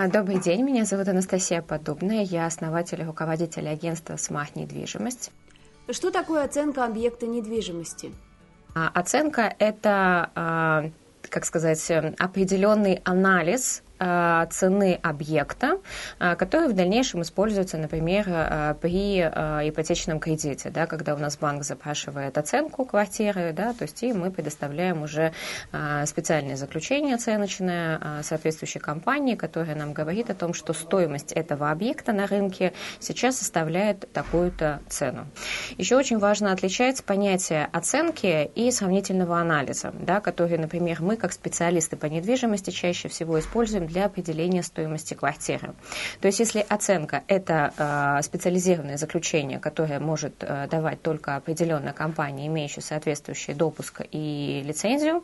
Добрый день, меня зовут Анастасия Подобная, я основатель и руководитель агентства «Смах недвижимость». Что такое оценка объекта недвижимости? А, оценка – это, а, как сказать, определенный анализ Э, цены объекта, э, который в дальнейшем используется, например, э, при ипотечном кредите, да, когда у нас банк запрашивает оценку квартиры, да, то есть и мы предоставляем уже специальное заключение оценочное соответствующей компании, которая нам говорит о том, что стоимость этого объекта на рынке сейчас составляет такую-то цену. Еще очень важно отличать понятие оценки и сравнительного анализа, да, которые, например, мы как специалисты по недвижимости чаще всего используем для определения стоимости квартиры. То есть если оценка – это э, специализированное заключение, которое может э, давать только определенная компания, имеющая соответствующий допуск и лицензию,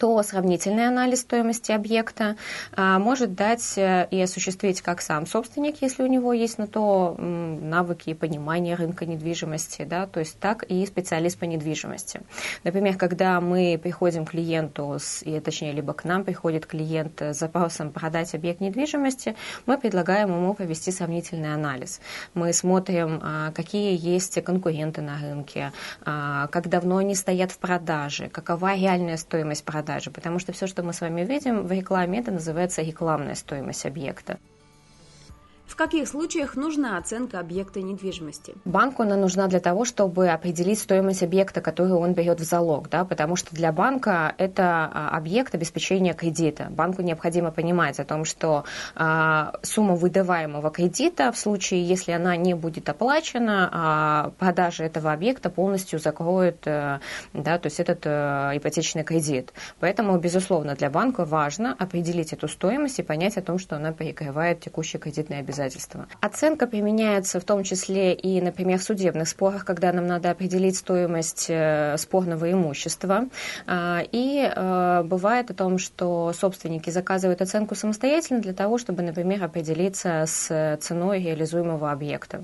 то сравнительный анализ стоимости объекта а, может дать э, и осуществить как сам собственник, если у него есть на то навыки и понимание рынка недвижимости, да, то есть так и специалист по недвижимости. Например, когда мы приходим к клиенту, с, и, точнее, либо к нам приходит клиент с запросом продать объект недвижимости, мы предлагаем ему провести сравнительный анализ. Мы смотрим, а, какие есть конкуренты на рынке, а, как давно они стоят в продаже, какова реальная стоимость продажи, продажи, потому что все, что мы с вами видим в рекламе, это называется рекламная стоимость объекта. В каких случаях нужна оценка объекта недвижимости? Банку она нужна для того, чтобы определить стоимость объекта, который он берет в залог, да, потому что для банка это а, объект обеспечения кредита. Банку необходимо понимать о том, что а, сумма выдаваемого кредита в случае, если она не будет оплачена, а, продажа этого объекта полностью закроет, а, да, то есть этот а, ипотечный кредит. Поэтому, безусловно, для банка важно определить эту стоимость и понять о том, что она перекрывает текущие кредитные обязательства обязательства. Оценка применяется в том числе и, например, в судебных спорах, когда нам надо определить стоимость э, спорного имущества. А, и э, бывает о том, что собственники заказывают оценку самостоятельно для того, чтобы, например, определиться с ценой реализуемого объекта.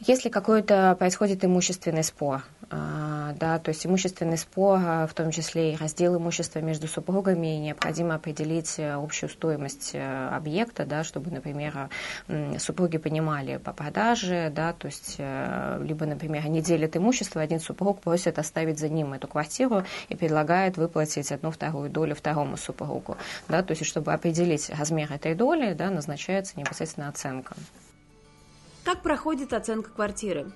Если какой-то происходит имущественный спор, а, да, то есть имущественный спор, а, в том числе и раздел имущества между супругами, необходимо определить э, общую стоимость э, объекта, да, чтобы, например, супруги понимали по продаже, да, то есть э, либо, например, они делят имущество, один супруг просит оставить за ним эту квартиру и предлагает выплатить одну вторую долю второму супругу, да, то есть чтобы определить размер этой доли, да, назначается непосредственно оценка. Как проходит оценка квартиры?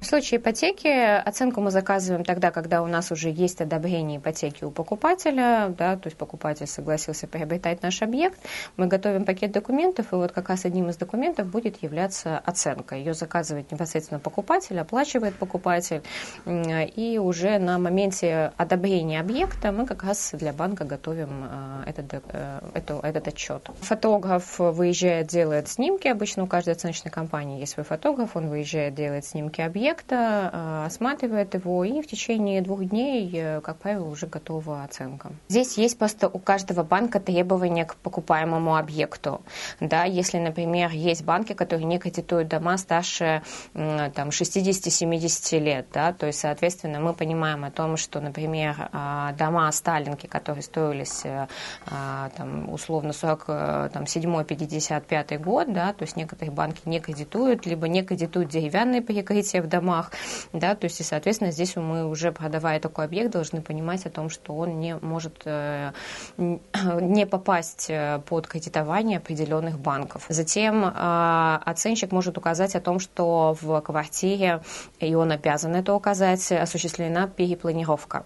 В случае ипотеки оценку мы заказываем тогда, когда у нас уже есть одобрение ипотеки у покупателя, да, то есть покупатель согласился приобретать наш объект, мы готовим пакет документов, и вот как раз одним из документов будет являться оценка. Ее заказывает непосредственно покупатель, оплачивает покупатель, и уже на моменте одобрения объекта мы как раз для банка готовим э, этот, э, это, этот отчет. Фотограф выезжает, делает снимки, обычно у каждой оценочной компании есть свой фотограф, он выезжает, делает снимки объекта, объекта, э, осматривает его, и в течение двух дней, э, как правило, уже готова оценка. Здесь есть просто у каждого банка требования к покупаемому объекту. Да, если, например, есть банки, которые не кредитуют дома старше там, 60-70 лет, да, то есть, соответственно, мы понимаем о том, что, например, а, дома Сталинки, которые строились э, а, там, условно 47-55 год, да, то есть некоторые банки не кредитуют, либо не кредитуют деревянные перекрытия в домах, домах, да, то есть, и, соответственно, здесь мы уже, продавая такой объект, должны понимать о том, что он не может э, не попасть э, под кредитование определенных банков. Затем э, оценщик может указать о том, что в квартире, и он обязан это указать, осуществлена перепланировка.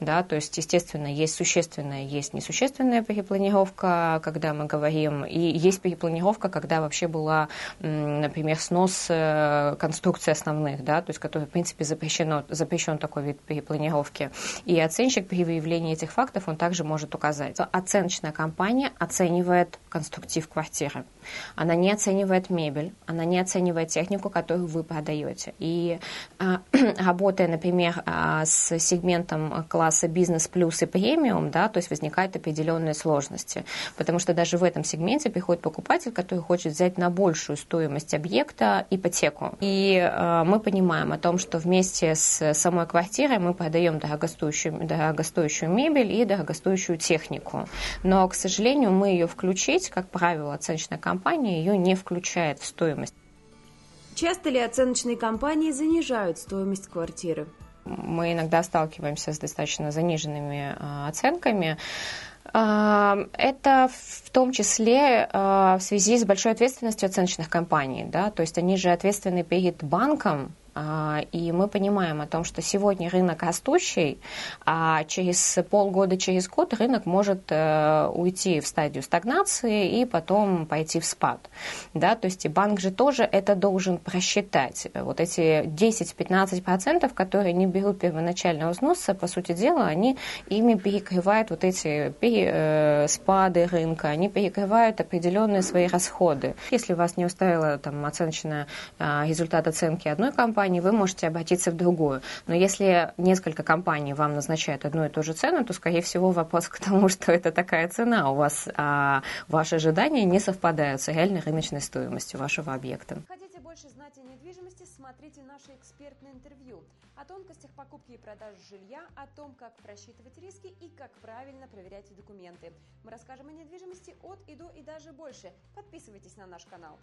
Да, то есть, естественно, есть существенная, есть несущественная перепланировка, когда мы говорим, и есть перепланировка, когда вообще была, например, снос э, конструкции основных, да, то есть, который, в принципе, запрещено, запрещен такой вид перепланировки. И оценщик при выявлении этих фактов, он также может указать. Оценочная компания оценивает конструктив квартиры. Она не оценивает мебель, она не оценивает технику, которую вы продаете. И а, работая, например, а, с сегментом класса бизнес плюс и премиум, да, то есть возникают определенные сложности, потому что даже в этом сегменте приходит покупатель, который хочет взять на большую стоимость объекта ипотеку. И э, мы понимаем о том, что вместе с самой квартирой мы продаем дорогостоящую, дорогостоящую мебель и дорогостоящую технику. Но, к сожалению, мы ее включить, как правило, оценочная компания ее не включает в стоимость. Часто ли оценочные компании занижают стоимость квартиры? Мы иногда сталкиваемся с достаточно заниженными э, оценками. Э, это в том числе э, в связи с большой ответственностью оценочных компаний. Да? То есть они же ответственны перед банком а, и мы понимаем о том, что сегодня рынок растущий, а через полгода, через год рынок может э, уйти в стадию стагнации и потом пойти в спад. Да? То есть банк же тоже это должен просчитать. Вот эти 10-15%, которые не берут первоначального взноса, по сути дела, они ими перекрывают вот эти э, спады рынка, они перекрывают определенные свои расходы. Если вас не устраивала там, оценочная а, результат оценки одной компании, компании, вы можете обратиться в другую. Но если несколько компаний вам назначают одну и ту же цену, то, скорее всего, вопрос к тому, что это такая цена. У вас а, ваши ожидания не совпадают с реальной рыночной стоимостью вашего объекта. Хотите больше знать о недвижимости, смотрите наше экспертное интервью о тонкостях покупки и продажи жилья, о том, как просчитывать риски и как правильно проверять документы. Мы расскажем о недвижимости от и до и даже больше. Подписывайтесь на наш канал.